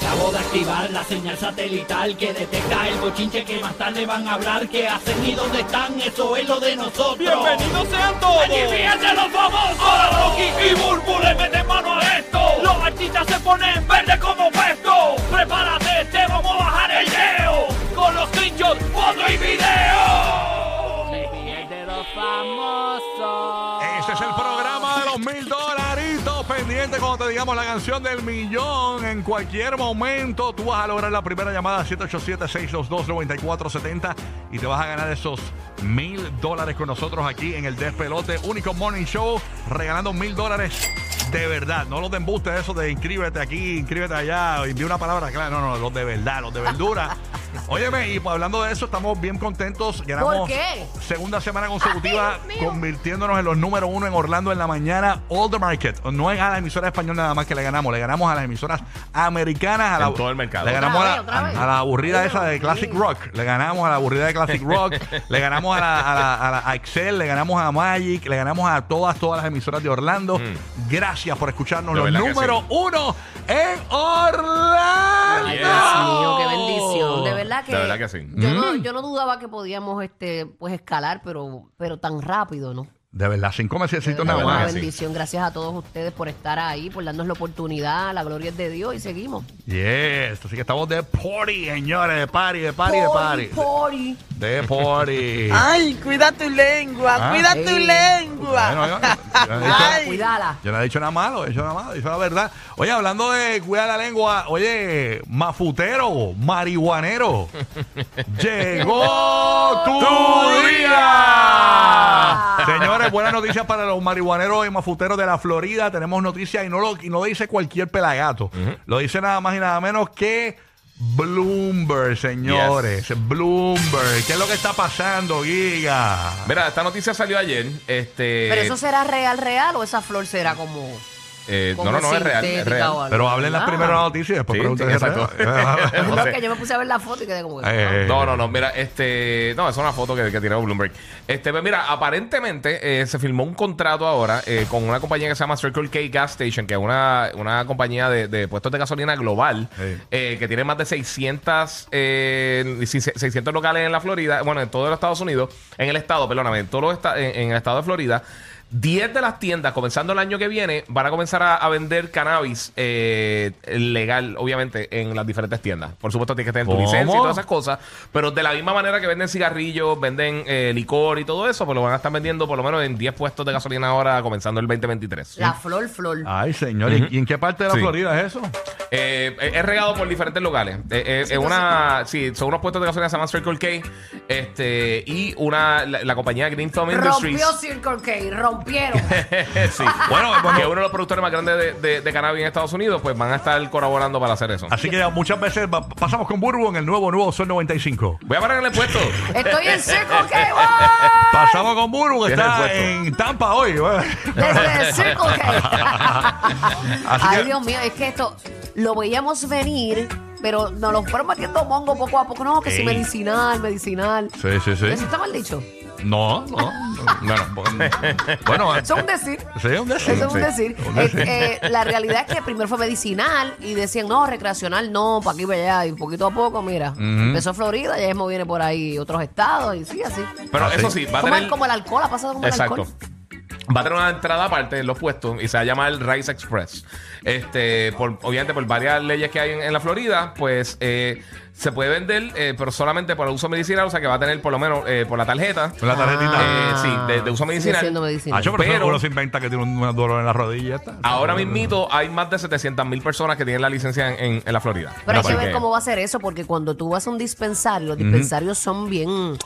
Acabo de activar la señal satelital que detecta el bochinche que más tarde van a hablar. ¿Qué hacen y dónde están? Eso es lo de nosotros. ¡Bienvenidos sean todos! ¡Allí los famosos! Ahora Rocky y Burbu le meten mano a esto. Los artistas se ponen verde como puesto. Prepárate, te vamos a bajar el leo. Con los screenshots, foto y video. de los famosos. Cuando te digamos la canción del millón. En cualquier momento tú vas a lograr la primera llamada 787-622-9470 y te vas a ganar esos mil dólares con nosotros aquí en el Despelote, único morning show, regalando mil dólares de verdad. No los de embuste, eso de inscríbete aquí, inscríbete allá, envíe una palabra clara. No, no, los de verdad, los de verdura. Óyeme, y pues hablando de eso, estamos bien contentos. Ganamos ¿Por qué? segunda semana consecutiva, convirtiéndonos en los número uno en Orlando en la mañana. All the market. No es a la emisora española nada más que le ganamos, le ganamos a las emisoras americanas. A la, En todo el mercado. Le ganamos Otra a, vez, otra la, vez. a la aburrida esa de Classic Rock. Le ganamos a la aburrida de Classic Rock. le ganamos a, la, a, la- a la- a Excel, le ganamos a Magic, le ganamos a todas, todas las emisoras de Orlando. Gracias por escucharnos. De Los número sí. uno en Orlando. Ay. Dios mío, qué bendición. De verdad que, De verdad que sí. Yo, no, yo no dudaba que podíamos este, pues escalar, pero, pero tan rápido, ¿no? De verdad, cinco meses De nada verdad, una más. bendición. Gracias a todos ustedes por estar ahí, por darnos la oportunidad. La gloria es de Dios y seguimos. Yes, así que estamos de party, señores, de party, de party, de party. Party. De party. Ay, cuida tu lengua, Ah. cuida tu Ey. lengua. Bueno, yo, yo no he dicho, Ay. Cuídala. yo no he dicho nada malo, he dicho nada malo, he dicho la verdad. Oye, hablando de cuidar la lengua, oye, mafutero, marihuanero, llegó tu día. Señores, buenas noticias para los marihuaneros y mafuteros de la Florida. Tenemos noticias y no lo, y no lo dice cualquier pelagato. Lo dice nada más y nada menos que Bloomberg, señores. Bloomberg. ¿Qué es lo que está pasando, Giga? Mira, esta noticia salió ayer. Este, Pero eso será real, real o esa flor será como. Eh, no, no, no, es real. Es sintética real. o algo, Pero hablen las ¿verdad? primeras noticias y después Sí, pregunten sí. No es que yo me puse a ver la foto y quedé como que. Eh, No, no, no, mira, este, no, es una foto que, que tiró Bloomberg. Este, pues mira, aparentemente eh, se firmó un contrato ahora eh, con una compañía que se llama Circle K Gas Station, que es una, una compañía de, de puestos de gasolina global, Sí. eh, que tiene más de 600, eh, sí, 600 locales en la Florida, bueno, en todos los Estados Unidos, en el estado, perdóname, en todo los esta- en, en el estado de Florida. 10 de las tiendas, comenzando el año que viene, van a comenzar a, a vender cannabis eh, legal, obviamente, en las diferentes tiendas. Por supuesto, tienes que tener tu ¿Cómo? licencia y todas esas cosas. Pero de la misma manera que venden cigarrillos, venden eh, licor y todo eso, pues lo van a estar vendiendo por lo menos en 10 puestos de gasolina ahora, comenzando el 2023. La flor, flor. Ay, señor. ¿y- ¿Y en qué parte de la Sí. Florida es eso? Eh, es regado por diferentes locales. Eh, eh, es una, sí, son unos puestos de gasolina que se llaman Circle K. Este, y una, la, la compañía Green Thumb Industries. Rompió Circle K, rompieron. sí. Bueno, Que bueno, uno de los productores más grandes de, de- de cannabis en Estados Unidos, pues van a estar colaborando para hacer eso. así que muchas veces va- pasamos con Burbu en el nuevo, nuevo Sol 95. Voy a parar en el puesto. Estoy en K, ¡wow! Pasamos con Burbu, que el está puesto. en Tampa hoy. Desde Circle K. Así Ay, que- Dios mío, es que esto lo veíamos venir, pero nos lo fueron metiendo mongo poco a poco. No, que si Ey. medicinal, medicinal. Sí, sí, sí. Eso está mal dicho. No, no. Bueno, bueno, Eso es un decir. sí, un decir. Eso es un Sí. decir. Un Eh, decir. eh, la realidad es que primero fue medicinal y decían, no, recreacional no, para aquí para allá. Y poquito a poco, mira, empezó Florida, ya mismo viene por ahí otros estados y sí, así. Pero Ah, eso sí. sí, va a Como, tener. el, como el alcohol, ha pasado como Exacto. el alcohol. Va a tener una entrada aparte en los puestos y se va a llamar el Rice Express. Este, por, obviamente, por varias leyes que hay en, en la Florida, pues eh, se puede vender, eh, pero solamente por uso medicinal, o sea que va a tener por lo menos eh, por la tarjeta. Con la tarjetita. Eh, sí, de, de uso medicinal. siendo medicinal. Ah, yo, pero, pero- uno se inventa que tiene un, dolor en la rodilla. está. Ahora mismito hay más de 700 mil personas que tienen la licencia en, en- en la Florida. Pero hay que ver cómo va a ser eso, porque cuando tú vas a un dispensario, los dispensarios son bien.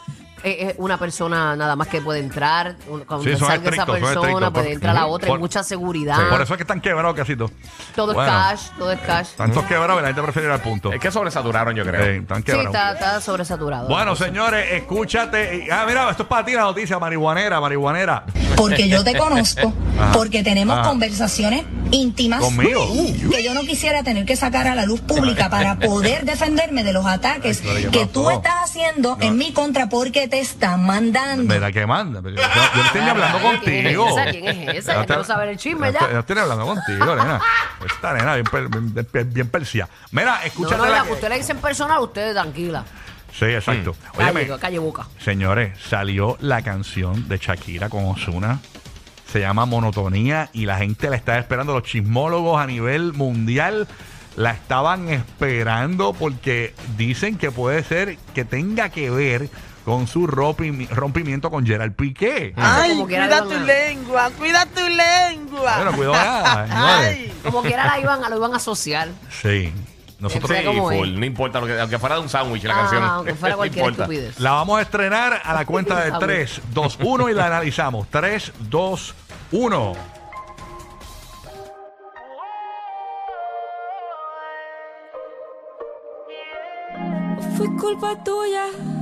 Eh, eh, una persona nada más que puede entrar. un- Cuando Sí, son salga esa estrictos, son persona, estrictos. puede Por- entrar la otra. Por- hay mucha seguridad. Por eso es que están quebrados casi todos. todo Bueno, es cash, todo es cash. Tantos quebrados que la gente prefiere ir al punto. Es que sobresaturaron, yo creo. Eh, están Sí, quebrados. está, está sobresaturado. Bueno, señores, escúchate. Ah, mira, esto es para ti la noticia, marihuanera, marihuanera. Porque yo te conozco, porque tenemos Ajá. conversaciones íntimas ¿Conmigo? que yo no quisiera tener que sacar a la luz pública para poder defenderme de los ataques Ay, pero ¿qué que tú pasó? estás haciendo en mi contra porque te están mandando. Mira que manda. Yo, yo no estoy ni hablando Ay, ¿quién es contigo. esa? ¿Quién es esa? Ya quiero saber el chisme yo ya. estoy- Yo estoy hablando contigo, nena. Esta nena bien, per- bien, bien persia. Mira, No, escúchate no, la la que- usted le dice en personal, usted tranquila. Sí, exacto. Calle, Óyeme, calle boca. señores, salió la canción de Shakira con Ozuna. Se llama Monotonía y la gente la está esperando. Los chismólogos a nivel mundial la estaban esperando porque dicen que puede ser que tenga que ver con su rompi- rompimiento con Gerald Piqué. Ay, como quiera cuida tu van a- lengua, cuida tu lengua. Bueno, cuidado nada, señores. Ay. Como quiera la iban, lo iban a asociar. Sí. Nosotros Sí, Sí, ¿cómo es? full, no importa, lo que, aunque fuera de un sándwich la Ah, canción. aunque fuera no cualquier importa. estupidez. la vamos a estrenar a la cuenta de Ah, 3, 2, 1 y la analizamos. 3, 2, 1. Fue culpa tuya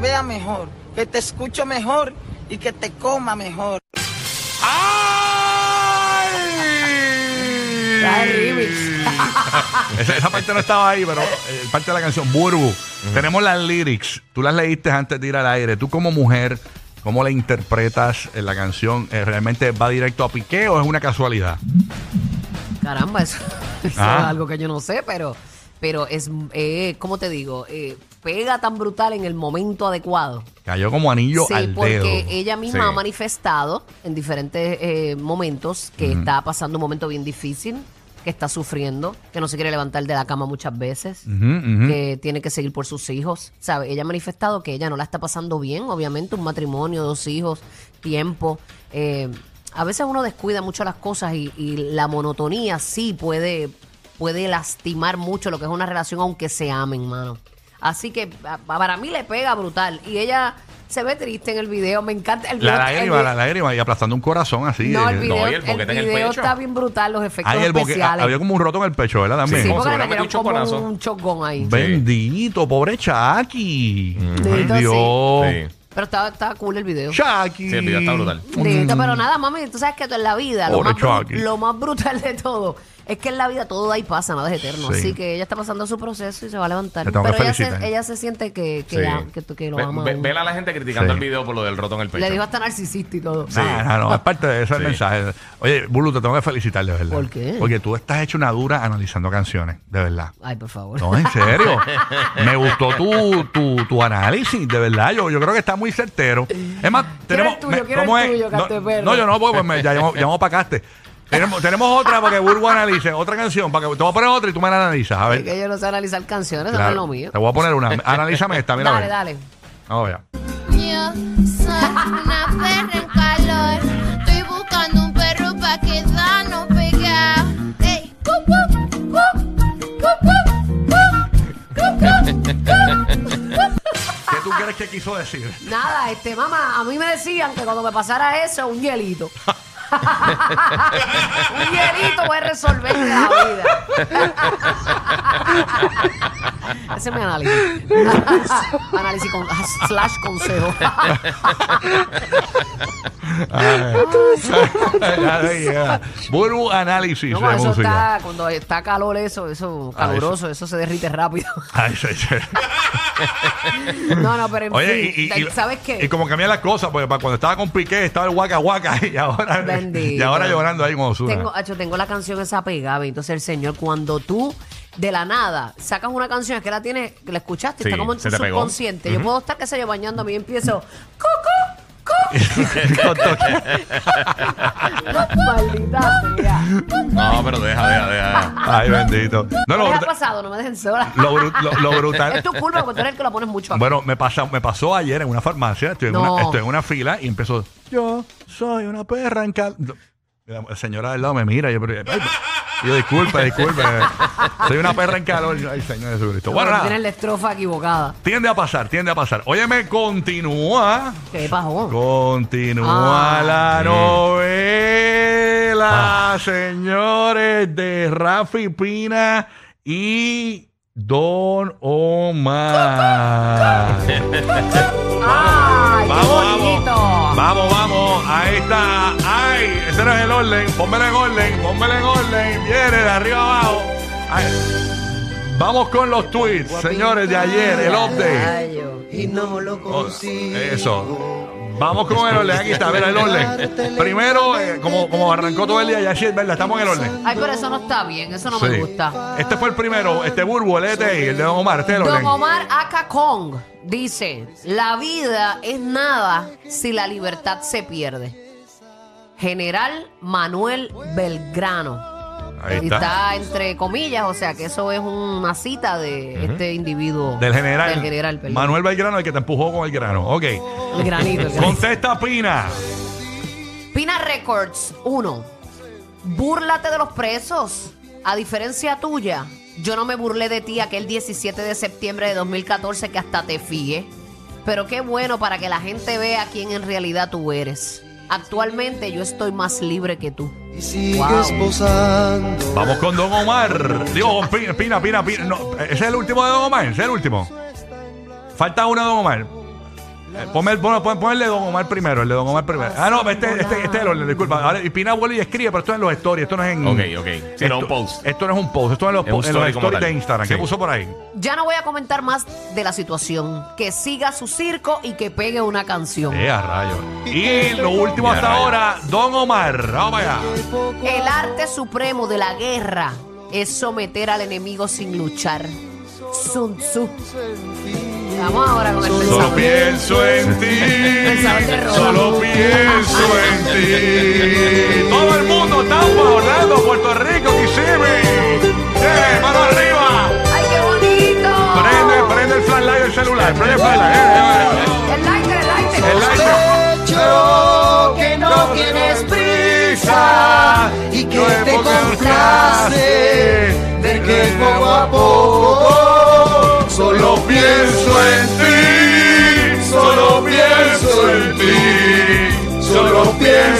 vea mejor, que te escuche mejor y que te coma mejor. Remix. Esa, esa parte no estaba ahí, pero eh, parte de la canción, Burbu. Tenemos las lyrics. Tú las leíste antes de ir al aire. Tú como mujer, ¿cómo la interpretas en la canción? Eh, ¿Realmente va directo a Piqué o es una casualidad? Caramba, eso, eso Ah. es algo que yo no sé, pero, pero es, eh, ¿cómo te digo? Eh, pega tan brutal en el momento adecuado. Cayó como anillo Sí, al porque dedo. ella misma Sí. ha manifestado en diferentes eh, momentos que está pasando un momento bien difícil que está sufriendo, que no se quiere levantar de la cama muchas veces, que tiene que seguir por sus hijos. ¿Sabe? Ella ha manifestado que ella no la está pasando bien, obviamente, un matrimonio, dos hijos, tiempo. eh, a veces uno descuida mucho las cosas y, y la monotonía sí puede, puede lastimar mucho lo que es una relación, aunque se amen, mano. Así que a- para mí le pega brutal. Y ella se ve triste en el video. Me encanta el La video. el lágrima, la lágrima y aplastando un corazón así. no, eh. el video, No, y el el boquete en el video pecho. está bien brutal, los efectos Ay, el boque- especiales. había como un roto en el pecho, ¿verdad? También. Sí, Como porque le hubiera metieron metido un como choconazo. un chocón ahí. Bendito, pobre Chucky. Ay, Bendito, sí. Dios. Sí. Pero estaba, estaba cool el video. Chucky. Sí, el video está brutal. Dito, pero nada, mami, tú sabes que en la vida lo Pobre más, bru- Chucky. lo más brutal de todo es que en la vida todo da y pasa, nada es eterno. Sí. Así que ella está pasando su proceso y se va a levantar. Te tengo que Pero ella se, felicitar. ella se siente que, que, Sí. la- que, tú- que lo Ve- ama. ve- aún. A la gente criticando Sí. el video por lo del roto en el pecho. Le dijo hasta narcisista y todo. Sí. No, no, no, es parte de eso el Sí. mensaje. Oye, Bulu, te tengo que felicitar, de verdad. ¿Por qué? Porque tú estás hecho una dura analizando canciones, de verdad. Ay, por favor. No, en serio. Me gustó tu, tu, tu análisis, de verdad. Yo, yo creo que está muy certero. Es más, tenemos. el tuyo? ¿Quién ¿cómo es el es? tuyo, no, yo no, pues me, ya llamo, llamo para Caste. Tenemos, tenemos otra para que Burbu analice, otra canción, para que te voy a poner otra y tú me la analizas. A Es ver. que yo no sé analizar canciones, eso no Claro. es lo mío. Te voy a poner una. Analízame esta, mira. a Dale, ver. dale. Vamos allá. Yo soy una perra tú crees que quiso decir? Nada, este, mamá, a mí me decían que cuando me pasara eso, un hielito. un hielito voy a resolver la vida. Ese es mi análisis. análisis con slash consejo. Ya. Burbu análisis No, de eso música. está, cuando está calor eso, eso Ah, caluroso, eso se derrite rápido. Ay, sí, sí. no, no, pero en Oye, fin, y, y- y- ¿sabes qué? Y como cambian las cosas, porque para cuando estaba con Piqué estaba el guaca guaca y ahora, Bendito. y ahora llorando ahí con Ozuna. Tengo, acho, tengo la canción esa pegada. Entonces, el Señor, cuando tú de la nada sacas una canción es que la tienes, la escuchaste, Sí, está como en tu pegó. subconsciente. Yo puedo estar, qué sé yo, bañándome y empiezo, ¡Cucu! Con toque. ¡Maldita sea! No, pero deja, deja, deja. Ay, bendito. No, No lo, ha bruta- pasado, no me dejen sola. lo bru- lo- lo brutal. es tu culpa porque tú eres el que la pones mucho. acá. Bueno, me, pasa, me pasó ayer en una farmacia, estoy en, No. una, estoy en una fila y empezó, yo soy una perra en cal... La señora del lado me mira yo, pero- ay, y yo disculpe, disculpe. soy una perra en calor. Ay, señor Jesucristo. Bueno, nada, tienes la estrofa equivocada. tiende a pasar, tiende a pasar. Óyeme, continúa. ¿Qué pasó? Continúa Ah. la novela, señores, de Rafi Pina y Don Omar. ¡Ay, qué Vamos, bonito! vamos. Vamos, vamos. Ahí está. Ese no es el orden. Pónmelo en orden. Pónmelo en orden. Viene de arriba abajo. Ay. Vamos con los tweets, señores, de ayer. El update. Y no lo Oh, Eso. Vamos con el orden. Aquí está, mira el orden. Primero, eh, como, como arrancó todo el día, ya sí es verdad, estamos en el orden. Ay, pero eso no está bien, eso no Sí. me gusta. Este fue el primero, este Burbu, el ETI, el de Don Omar, este es el Don orden. Omar Aka Kong dice, la vida es nada si la libertad se pierde. General Manuel Belgrano. Ahí está. está entre comillas, o sea que eso es una cita de este individuo. Del general. Del general. Manuel Belgrano, el que te empujó con el grano. Ok. El granito. el granito. Contesta Pina. Pina Records 1. Búrlate de los presos. A diferencia tuya, yo no me burlé de ti aquel 17 de septiembre de 2014 que hasta te fíe. Pero qué bueno para que la gente vea quién en realidad tú eres. Actualmente yo estoy más libre que tú. Wow. Vamos con Don Omar. Digo, Pina, Pina, Pina. Pina. No, ese es el último de Don Omar. Ese es el último. Falta uno de Don Omar. Eh, ponme el, pon- pon- ponle Don Omar primero, el de Don Omar primero. Ah, no, este, este, este es el orden, disculpa. Ahora, y Pina vuelve y escribe, pero esto es en los stories, esto no es en. Ok, ok. Sí, no, un post. Esto no es un post, esto es en los, Es un po- en los story como stories de tal. Instagram. ¿Qué puso por ahí? Ya no voy a comentar más de la situación. Que siga su circo y que pegue una canción. Eh, a rayos. Y lo último Ya, hasta rayos. ahora, Don Omar. Vamos allá. El arte supremo de la guerra es someter al enemigo sin luchar. Sun Tzu. Vamos ahora con el Solo pienso en ti. De. Solo pienso en ti. Todo el mundo, Tampa, Orlando, Puerto Rico, Kissimmee. ¡Eh, mano arriba! ¡Ay, qué bonito! Prende, prende el flashlight del celular. Prende el flashlight. Eh, eh, eh. El lighter, el lighter. El lighter. Que no tienes prisa y que te complace ver que poco a poco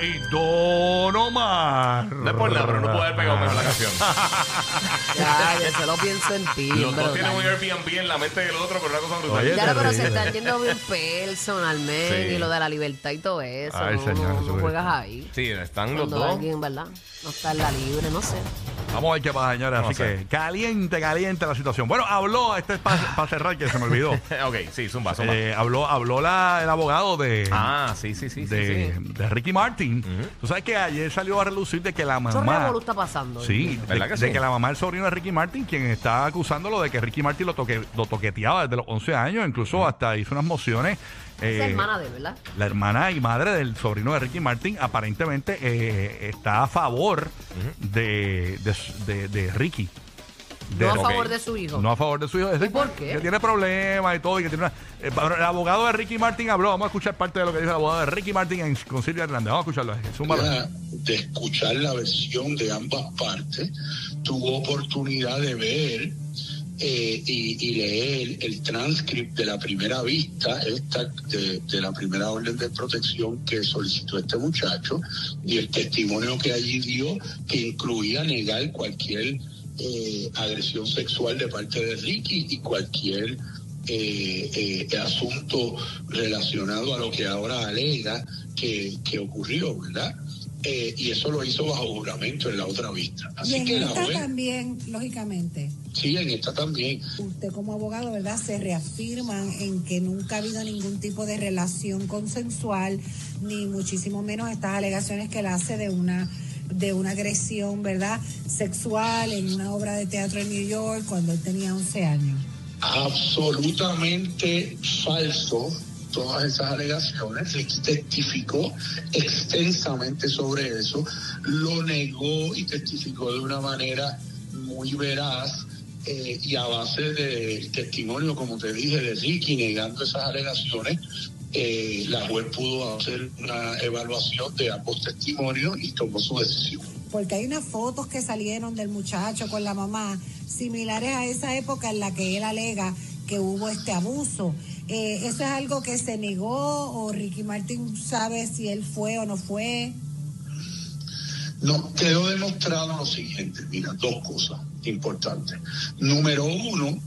Pina y Don Omar. No es por nada, pero no puedo haber pegado mejor la canción. Ya, yo solo pienso en ti. Los dos tienen un Airbnb en la mente del otro, pero una cosa brutal. Oye, Ya, te pero se están yendo bien personalmente Sí. y lo de la libertad y todo eso. Ay, no, señor, no- no Jesucristo. juegas ahí. Sí, están los Cuando dos. alguien, ¿verdad? No está en la libre, no sé. Vamos a ver qué pasa, señores. Así que caliente, caliente la situación. Bueno, habló, este es para cerrar, que se me olvidó. ok, sí, zumba, zumba. Eh, habló habló la, el abogado de, ah, sí, sí, sí. de, sí. de Ricky Martin. Tú sabes que ayer salió a relucir de que la mamá. revolú está pasando. Sí, de, ¿Verdad que de sí? que la mamá del sobrino de Ricky Martin, quien está acusándolo de que Ricky Martin lo, toque, lo toqueteaba desde los 11 años, incluso hasta hizo unas mociones. Es eh, hermana de, ¿verdad? la hermana y madre del sobrino de Ricky Martin aparentemente eh, está a favor de, de, de- de Ricky. No a favor de su hijo. No a favor de su hijo. Es ¿Y por qué? Que tiene problemas y todo. Y que tiene una- eh, el abogado de Ricky Martin habló. Vamos a escuchar parte de lo que dijo el abogado de Ricky Martin en, con Silvia Hernández. Vamos a escucharlo. De escuchar la versión de ambas partes, tuvo oportunidad de ver eh, y, y leer el transcript de la primera vista, esta de, de la primera orden de protección que solicitó este muchacho y el testimonio que allí dio, que incluía negar cualquier eh, agresión sexual de parte de Ricky y cualquier eh, eh, asunto relacionado a lo que ahora alega que, que ocurrió, ¿verdad? Eh, y eso lo hizo bajo juramento en la otra vista. Y Así en que la esta juez, también, lógicamente, sí, en esta también. usted como abogado, ¿verdad? Se reafirman en que nunca ha habido ningún tipo de relación consensual, ni muchísimo menos estas alegaciones que él hace de una de una agresión, ¿verdad? Sexual en una obra de teatro en New York cuando él tenía 11 años. absolutamente falso todas esas alegaciones. Ricky testificó extensamente sobre eso, lo negó y testificó de una manera muy veraz. Eh, y a base del testimonio, como te dije, de Ricky negando esas alegaciones, eh, la juez pudo hacer una evaluación de ambos testimonios y tomó su decisión. Porque hay unas fotos que salieron del muchacho con la mamá, similares a esa época en la que él alega que hubo este abuso. Eh, ¿Eso es algo que se negó o Ricky Martin sabe si él fue o no fue? No, quedó demostrado lo siguiente, mira, dos cosas importantes. Número uno,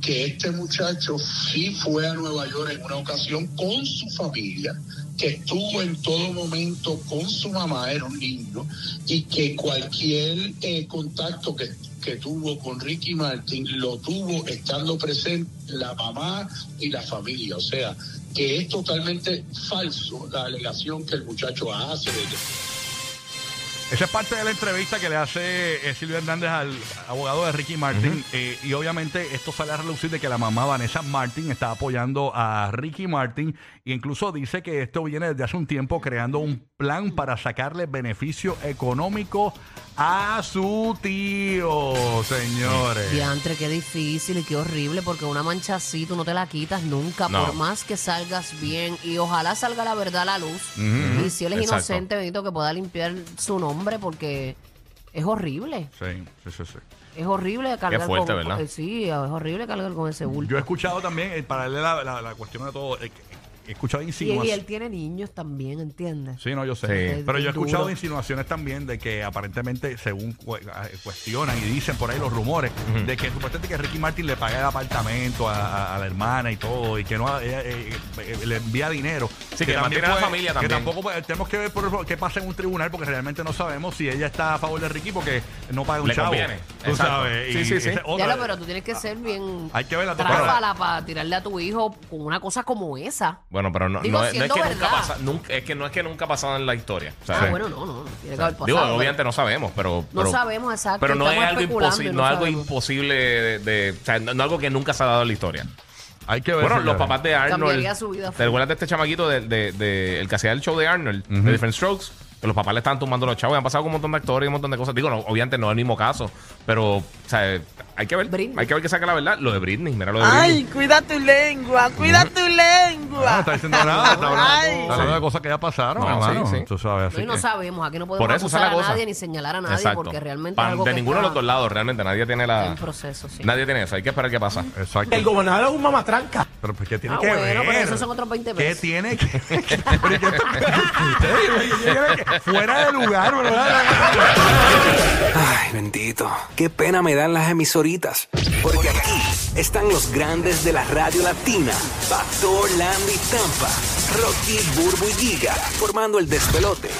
que este muchacho sí fue a Nueva York en una ocasión con su familia, que estuvo en todo momento con su mamá, era un niño, y que cualquier eh, contacto que, que tuvo con Ricky Martin lo tuvo estando presente la mamá y la familia. O sea, que es totalmente falso la alegación que el muchacho hace de que Esa es parte de la entrevista que le hace eh, Silvia Hernández al abogado de Ricky Martin. eh, y obviamente esto sale a relucir de que la mamá Vanessa Martin está apoyando a Ricky Martin. E incluso dice que esto viene desde hace un tiempo creando un plan para sacarle beneficio económico a su tío, señores. Diantre, qué difícil y qué horrible, porque una mancha así tú no te la quitas nunca, No. por más que salgas bien. Y ojalá salga la verdad a la luz. Y si él es Exacto. inocente, bendito que pueda limpiar su nombre, porque es horrible. Sí, sí, sí, sí. Es horrible cargar fuerte, con, ¿verdad? eh, Sí, es horrible cargar con ese bulto. Yo he escuchado también, eh, para leer la, la- la cuestión de todo, eh, he escuchado Y, y insinuaciones. él tiene niños también, ¿entiendes? Sí, no, yo sé. Sí. Pero yo he duro. escuchado insinuaciones también de que aparentemente, según cu- eh, cuestionan y dicen por ahí los rumores, de que supuestamente que Ricky Martin le paga el apartamento a, a- a la hermana y todo, y que no ella, eh, eh, le envía dinero. Sí, que mantiene a la familia Que también. tampoco pues, tenemos que ver por, qué pasa en un tribunal, porque realmente no sabemos si ella está a favor de Ricky porque no paga un Le chavo. conviene. Tú Exacto. sabes. Sí, y sí, sí. esa es otra- Ya lo, pero tú tienes que ser bien Hay que ver tráfala para tirarle a tu hijo con una cosa como esa. Bueno, pero no, Digo, no, es- no es que nunca pasa, nunca, es que no es que nunca ha pasado en la historia. o sea, Ah, bueno, no, no, tiene que haber pasado. Digo, pero- obviamente no sabemos, pero. No pero- sabemos exacto, Pero no es algo imposible, no no es algo imposible de, de- O sea, no, no es algo que nunca se ha dado en la historia. Hay que ver. Bueno, los papás de Arnold. Su vida. ¿Te acuerdas de este chamaquito de, de- de- el que hacía el show de Arnold, de Different Strokes? Que los papás le estaban tumbando los chavos y han pasado con un montón de actores y un montón de cosas. Digo, no, obviamente no es el mismo caso, pero, o sea, hay que ver. Britney. Hay que ver que saca la verdad. Lo de Britney, mira lo de Britney. Ay, cuida tu lengua, cuida tu lengua. No está diciendo nada. Está hablando, hablando de cosas que ya pasaron, No, hermano. sí, sí. Tú sabes, así No, y no que- sabemos, aquí no podemos Por eso esa es acusar la a cosa. nadie ni señalar a nadie Exacto. porque realmente es algo de que ninguno de está los dos lados, realmente. Nadie tiene la. en proceso, sí. Nadie tiene eso. Hay que esperar qué pasa. Exacto. gobernador es un mamatranca. Pero pues, ¿qué tiene Ah, que bueno, ver? pero esos son otros 20 ¿Qué pesos. tiene que Pero, ¿y qué- Ustedes, Fuera de lugar, ¿verdad? Ay, bendito. Qué pena me dan las emisoritas. Porque aquí están los grandes de la radio latina. Pastor, Landy, Tampa. Rocky, Burbu y Giga. Formando el despelote.